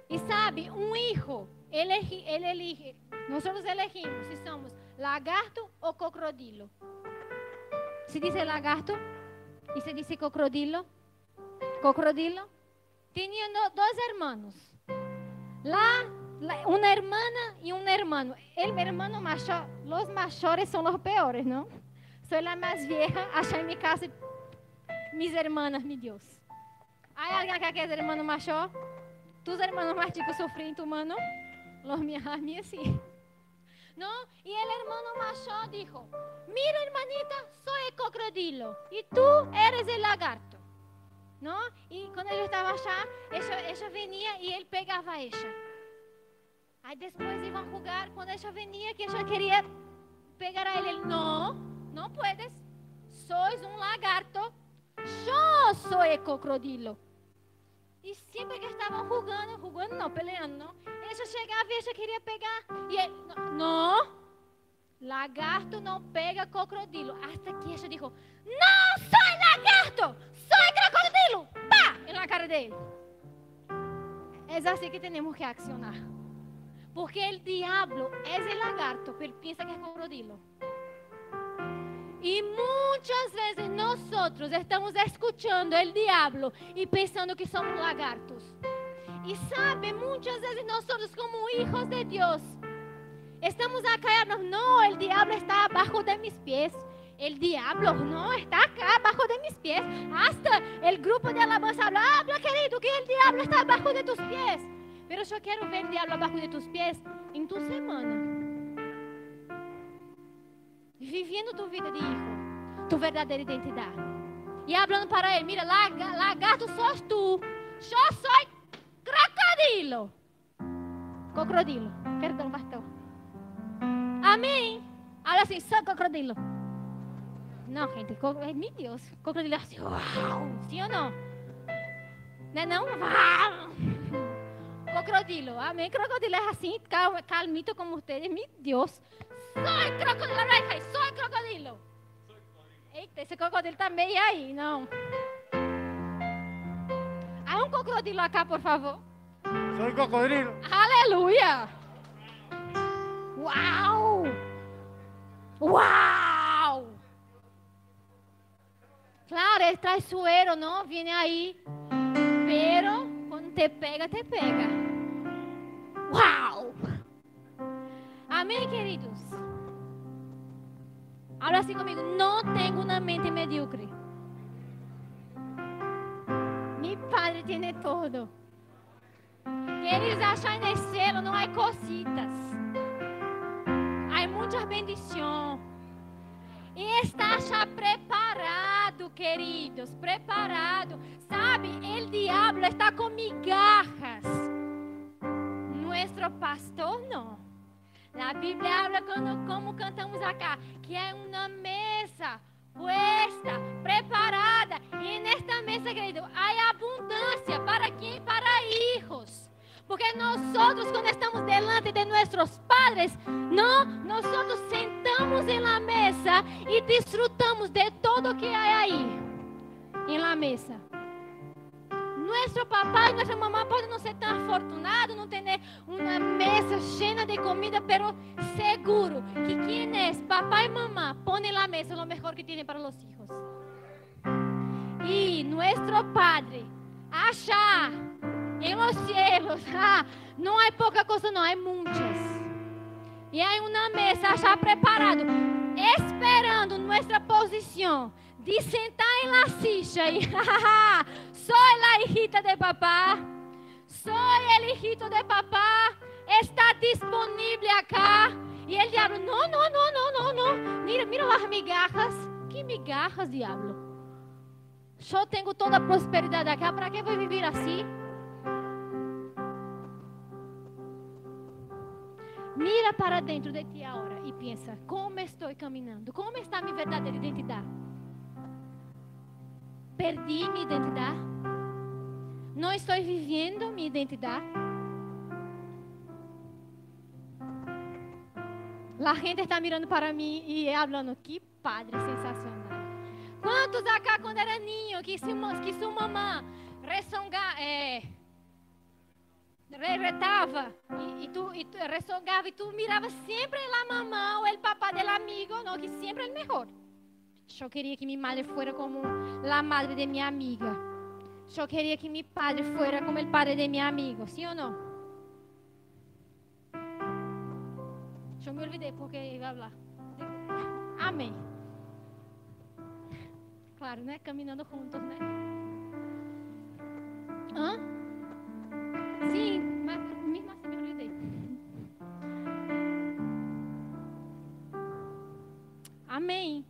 E sabe, um hijo, ele, ele elige, nós elegimos se somos lagarto ou crocodilo. Se diz lagarto e se diz crocodilo, crocodilo. Tinha dois irmãos. Lá, uma irmã e um irmão. El hermano mayor, los mayores são os peores, não? Sou a mais vieja, achei minha casa mis hermanas, meu Deus. Há alguém que quer irmão maior? tus hermanos más chicos sufren tu mano, los míos a mí sí. ¿No? Y el hermano mayor dijo, mira hermanita, soy el cocodrilo y tú eres el lagarto. ¿No? Y cuando él estaba allá, ella, ella venía y él pegaba a ella. Aí depois iam jugar, quando ela venia, que ela queria pegar a ele, ele, não, não puedes, sois um lagarto, eu sou o crocodilo. E sempre que estavam rugando, rugando não, peleando, não. Ele chegava e já queria pegar. E ele, não, lagarto não pega crocodilo. Até que ele disse, não sou lagarto, sou crocodilo. Pá, na cara dele. É assim que temos que accionar. Porque o diabo é o lagarto, ele pensa que é crocodilo. Y muchas veces nosotros estamos escuchando el diablo y pensando que somos lagartos. Y sabe, muchas veces nosotros como hijos de Dios estamos a caernos, no, el diablo está abajo de mis pies. El diablo no está acá abajo de mis pies. Hasta el grupo de alabanza habla, habla querido, que el diablo está abajo de tus pies. Pero yo quiero ver el diablo abajo de tus pies en tu semana vivendo tua vida de hijo, tua verdadeira identidade. E falando para ele: Mira, lagarto sos tu, eu sou crocodilo. Crocodilo, perdão, pastor. Amém. Olha assim, sou crocodilo. Não, gente, meu Deus, crocodilo é assim, uau, sim ou não? Não é não? Uau. Crocodilo, amém. Crocodilo é assim, calmito como vocês, meu Deus. Soy crocodilo, Rey, soy crocodilo. Eita, esse crocodilo tá meio aí, não. Há um crocodilo acá, por favor. Soy crocodilo. Aleluia. Uau. Uau. Claro, é traiçoeiro, não? Vem aí. Pero, quando te pega, te pega. Uau. Amém, queridos? Habla así conmigo. No tengo una mente mediocre. Mi Padre tiene todo. Queridos, achar en el cielo no hay cositas. Hay muchas bendiciones. E está já preparado, queridos, preparado. Sabe, el diablo está com migajas. Nuestro pastor não. A Bíblia habla como, como cantamos acá, que é uma mesa puesta, preparada. E nesta mesa, querido, há abundância para quem? Para hijos. Porque nós quando estamos delante de nossos padres, não, nós sentamos em la mesa e disfrutamos de todo que há aí, em la mesa. Nosso papai e nossa mamãe podem não ser tão afortunados, não ter uma mesa cheia de comida, pero seguro que quem é papai e mamãe põem na mesa o melhor que tem para os filhos. E nosso Padre achar em los cielos, ah, não há pouca coisa, não, há muitas. E há uma mesa já preparado, esperando nossa posição de sentar em la silla e soy la hijita de papá, soy el hijito de papá, está disponível acá. E ele diabo, não, não, não, não, não, não. Mira, mira as migajas. Que migajas, diabo? Eu tenho toda a prosperidade acá, para que vou viver assim? Mira para dentro de ti agora e pensa: como estou caminhando? Como está minha verdadeira identidade? Perdi minha identidade? Não estou vivendo minha identidade? A gente está mirando para mim e falando: que padre sensacional. Quantos acá, quando era ninho, que, que sua mamãe ressonga, é, retava e, e, tu, e tu ressongava e tu mirava sempre a mamãe ou o papá do amigo, não, que sempre é o melhor. Eu queria que minha madre fosse como a madre de minha amiga. Eu queria que meu padre fosse como o padre de meu amigo, sim ou não? Eu me olvidei porque ia falar. Amém. Claro, né? Caminhando juntos, né? Hã? Sim, mas me olvidei. Amém.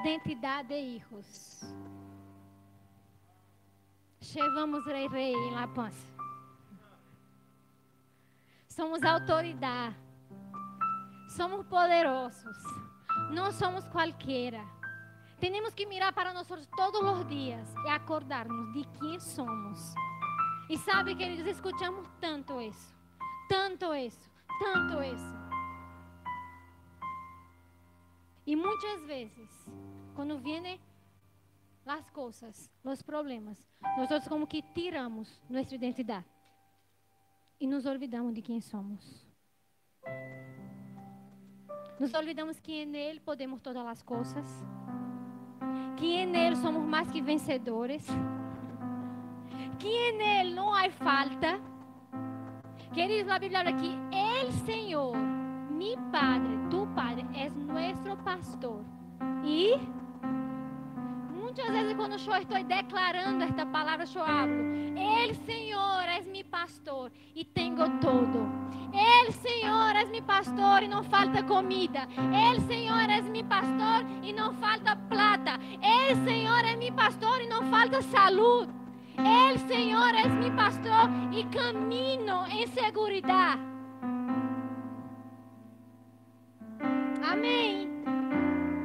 Identidade de hijos. Chegamos rei rei em La Paz. Somos autoridade. Somos poderosos. Não somos qualquer. Temos que mirar para nós todos os dias e acordarmos de quem somos. E sabe, queridos, escutamos tanto isso, tanto isso, tanto isso. E muitas vezes, quando vêm as coisas, os problemas, nós como que tiramos nossa identidade e nos olvidamos de quem somos. Nos olvidamos que nele podemos todas as coisas que nele somos mais que vencedores, que nele não há falta. Queridos, a Bíblia habla que el Senhor, mi Padre, tu Padre, é nosso pastor. E quando eu estou declarando esta palavra, eu hablo, el Senhor é mi pastor e tenho todo. El Senhor é mi pastor e não falta comida. El Senhor é mi pastor e não falta plata. El Senhor é mi pastor e não falta saúde. El Senhor é mi pastor e caminho em segurança. Amém.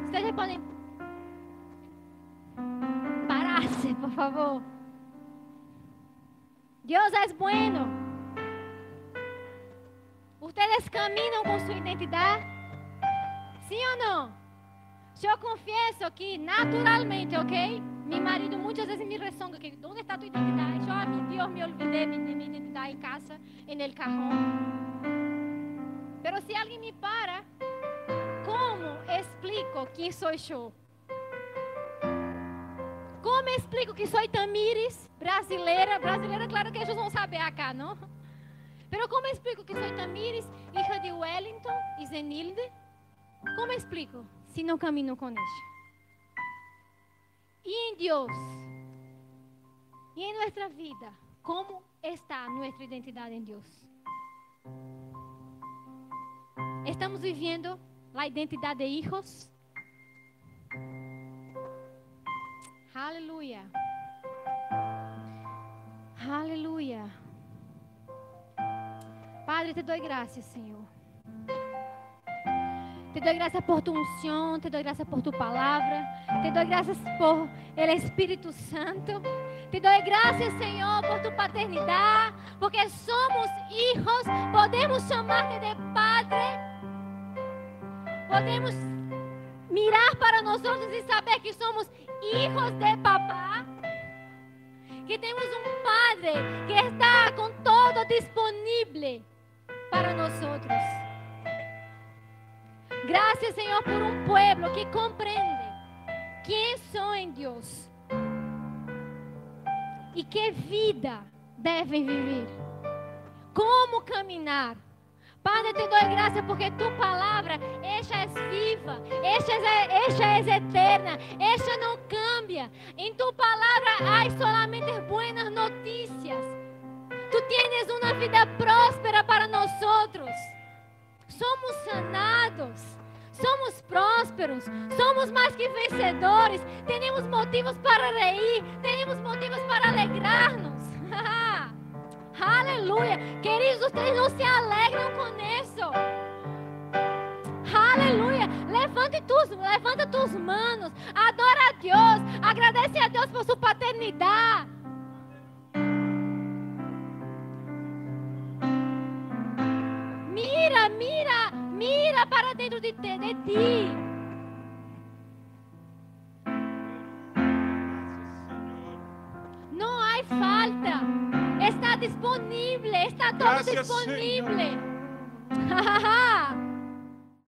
Vocês podem por favor. Deus é bueno. Ustedes caminham com sua identidade? Sim ou não? Eu confesso que naturalmente, ok? Meu marido muitas vezes me ressonga que onde está tua identidade? Eu, meu Deus, me olvidei de minha identidade em casa, no carro. Pero se alguém me para, como explico quem sou eu? Como explico que sou Tamires, brasileira? Brasileira, claro que eles vão saber acá, não? Pero como explico que sou Tamires, hija de Wellington e Zenilde? Como explico se não caminho com eles? Deus? E em nossa vida? Como está nossa identidade em Deus? Estamos vivendo a identidade de hijos? Aleluia. Aleluia. Padre, te doy gracias, Señor. Te doy gracias por tu unción, te doy gracias por tu palabra, te doy gracias por el Espíritu Santo. Te doy gracias, Señor, por tu paternidad, porque somos hijos, podemos llamarte de Padre, podemos mirar para nosotros y saber que somos hijos de papá, que tenemos un Padre que está con todo disponible para nosotros. Gracias, Señor, por un pueblo que comprende quién soy en Dios y qué vida deben vivir, cómo caminar. Padre, te doy gracias porque tu palabra, ella es viva, ella es, ella es eterna, ella no cambia. En tu palabra hay solamente buenas noticias. Tú tienes una vida próspera para nosotros. Somos sanados. Somos prósperos, somos mais que vencedores, temos motivos para reír, temos motivos para alegrarnos. Aleluia. Queridos, vocês não se alegram com isso. Aleluia. Levante tus, levanta tus manos. Adora a Deus. Agradece a Deus por sua paternidade. Mira, mira, mira para dentro de, te, de ti. Não há falta. Está disponível, está todo Gracias, disponível.